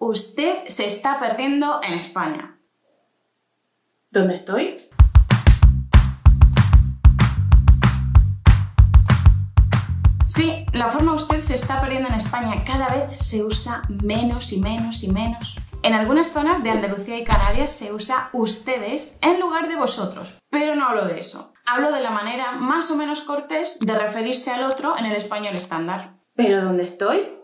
Usted se está perdiendo en España. ¿Dónde estoy? Sí, la forma usted se está perdiendo en España cada vez se usa menos y menos y menos. En algunas zonas de Andalucía y Canarias se usa ustedes en lugar de vosotros, pero no hablo de eso. Hablo de la manera más o menos cortés de referirse al otro en el español estándar. ¿Pero dónde estoy?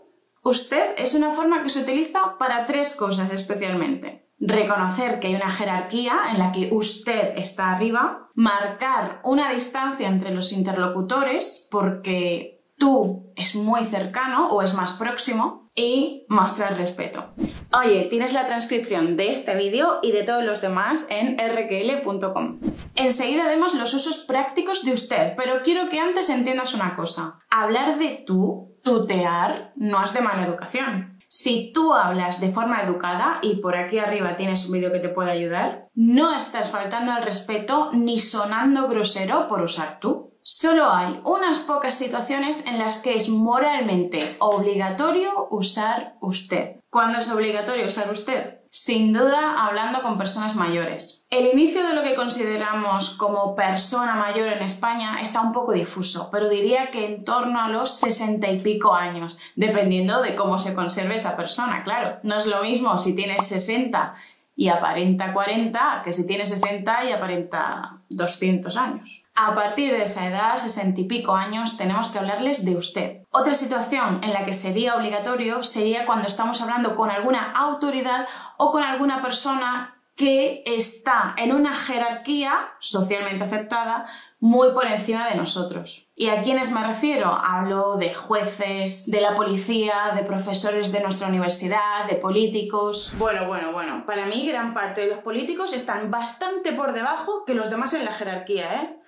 Usted es una forma que se utiliza para tres cosas especialmente. Reconocer que hay una jerarquía en la que usted está arriba, marcar una distancia entre los interlocutores porque tú es muy cercano o es más próximo y mostrar respeto. Oye, tienes la transcripción de este vídeo y de todos los demás en rkl.com. Enseguida vemos los usos prácticos de usted, pero quiero que antes entiendas una cosa. Hablar de tú tutear no es de mala educación. Si tú hablas de forma educada, y por aquí arriba tienes un vídeo que te puede ayudar, no estás faltando al respeto ni sonando grosero por usar tú. Solo hay unas pocas situaciones en las que es moralmente obligatorio usar usted. ¿Cuándo es obligatorio usar usted? Sin duda, hablando con personas mayores. El inicio de lo que consideramos como persona mayor en España está un poco difuso, pero diría que en torno a los sesenta y pico años, dependiendo de cómo se conserve esa persona, claro. No es lo mismo si tienes 60 y aparenta 40 que si tiene 60 y aparenta 200 años. A partir de esa edad, 60 y pico años, tenemos que hablarles de usted. Otra situación en la que sería obligatorio sería cuando estamos hablando con alguna autoridad o con alguna persona que está en una jerarquía socialmente aceptada muy por encima de nosotros. ¿Y a quiénes me refiero? Hablo de jueces, de la policía, de profesores de nuestra universidad, de políticos. Bueno, bueno, bueno, para mí gran parte de los políticos están bastante por debajo que los demás en la jerarquía, ¿eh?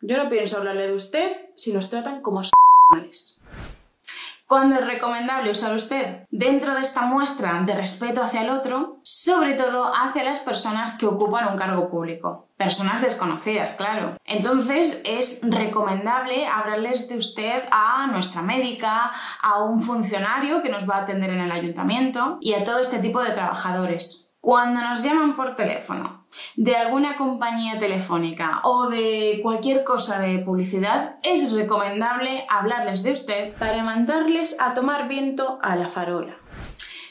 Yo no pienso hablarle de usted si nos tratan como s***********. ¿Cuándo es recomendable usar usted? Dentro de esta muestra de respeto hacia el otro, sobre todo hacia las personas que ocupan un cargo público. Personas desconocidas, claro. Entonces es recomendable hablarles de usted a nuestra médica, a un funcionario que nos va a atender en el ayuntamiento y a todo este tipo de trabajadores. Cuando nos llaman por teléfono de alguna compañía telefónica o de cualquier cosa de publicidad, es recomendable hablarles de usted para mandarles a tomar viento a la farola.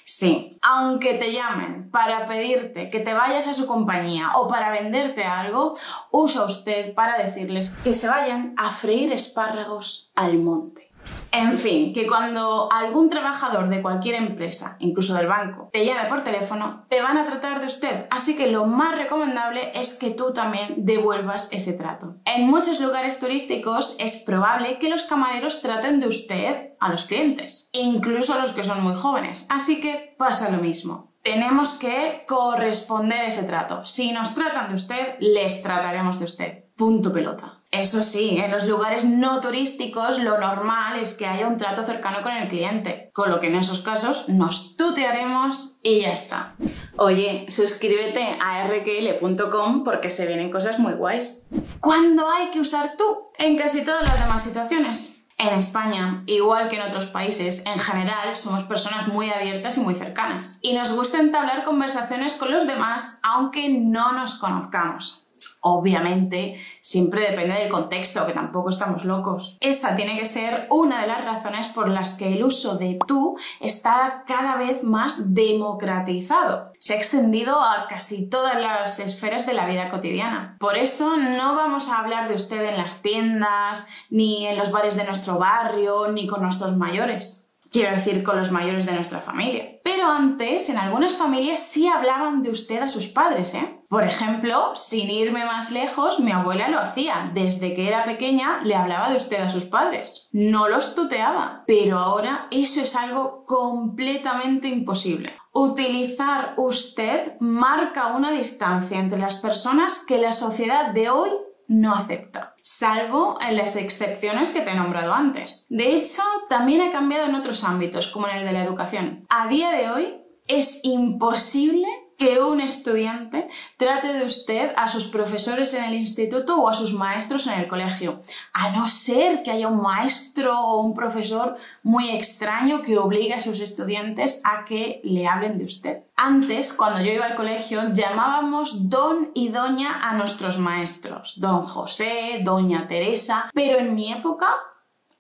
Sí, aunque te llamen para pedirte que te vayas a su compañía o para venderte algo, usa usted para decirles que se vayan a freír espárragos al monte. En fin, que cuando algún trabajador de cualquier empresa, incluso del banco, te llame por teléfono, te van a tratar de usted. Así que lo más recomendable es que tú también devuelvas ese trato. En muchos lugares turísticos es probable que los camareros traten de usted a los clientes, incluso a los que son muy jóvenes. Así que pasa lo mismo tenemos que corresponder ese trato. Si nos tratan de usted, les trataremos de usted. Punto pelota. Eso sí, en los lugares no turísticos lo normal es que haya un trato cercano con el cliente, con lo que en esos casos nos tutearemos y ya está. Oye, suscríbete a rkl.com porque se vienen cosas muy guays. ¿Cuándo hay que usar tú? En casi todas las demás situaciones. En España, igual que en otros países, en general somos personas muy abiertas y muy cercanas. Y nos gusta entablar conversaciones con los demás aunque no nos conozcamos. Obviamente, siempre depende del contexto, que tampoco estamos locos. Esa tiene que ser una de las razones por las que el uso de tú está cada vez más democratizado. Se ha extendido a casi todas las esferas de la vida cotidiana. Por eso no vamos a hablar de usted en las tiendas, ni en los bares de nuestro barrio, ni con nuestros mayores quiero decir con los mayores de nuestra familia. Pero antes, en algunas familias sí hablaban de usted a sus padres, ¿eh? Por ejemplo, sin irme más lejos, mi abuela lo hacía. Desde que era pequeña le hablaba de usted a sus padres. No los tuteaba. Pero ahora eso es algo completamente imposible. Utilizar usted marca una distancia entre las personas que la sociedad de hoy no acepta, salvo en las excepciones que te he nombrado antes. De hecho, también ha cambiado en otros ámbitos, como en el de la educación. A día de hoy es imposible que un estudiante trate de usted a sus profesores en el instituto o a sus maestros en el colegio, a no ser que haya un maestro o un profesor muy extraño que obligue a sus estudiantes a que le hablen de usted. Antes, cuando yo iba al colegio, llamábamos don y doña a nuestros maestros, don José, doña Teresa, pero en mi época,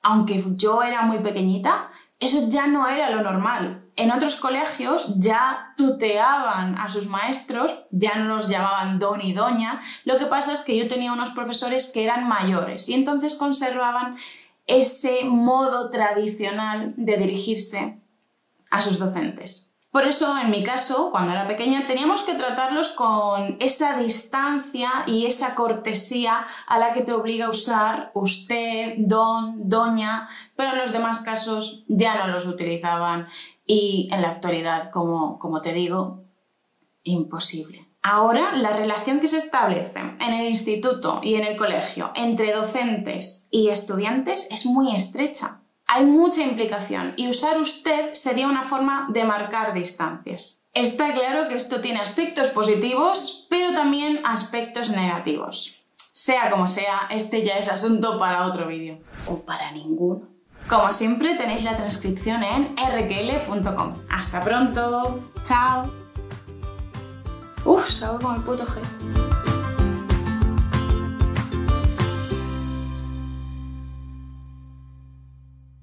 aunque yo era muy pequeñita, eso ya no era lo normal. En otros colegios ya tuteaban a sus maestros, ya no los llamaban don y doña. Lo que pasa es que yo tenía unos profesores que eran mayores y entonces conservaban ese modo tradicional de dirigirse a sus docentes. Por eso, en mi caso, cuando era pequeña, teníamos que tratarlos con esa distancia y esa cortesía a la que te obliga a usar usted, don, doña, pero en los demás casos ya no los utilizaban y en la actualidad, como, como te digo, imposible. Ahora, la relación que se establece en el instituto y en el colegio entre docentes y estudiantes es muy estrecha hay mucha implicación y usar usted sería una forma de marcar distancias. Está claro que esto tiene aspectos positivos, pero también aspectos negativos. Sea como sea, este ya es asunto para otro vídeo. O para ninguno. Como siempre, tenéis la transcripción en rql.com. ¡Hasta pronto! ¡Chao! Uf, salgo con el puto G.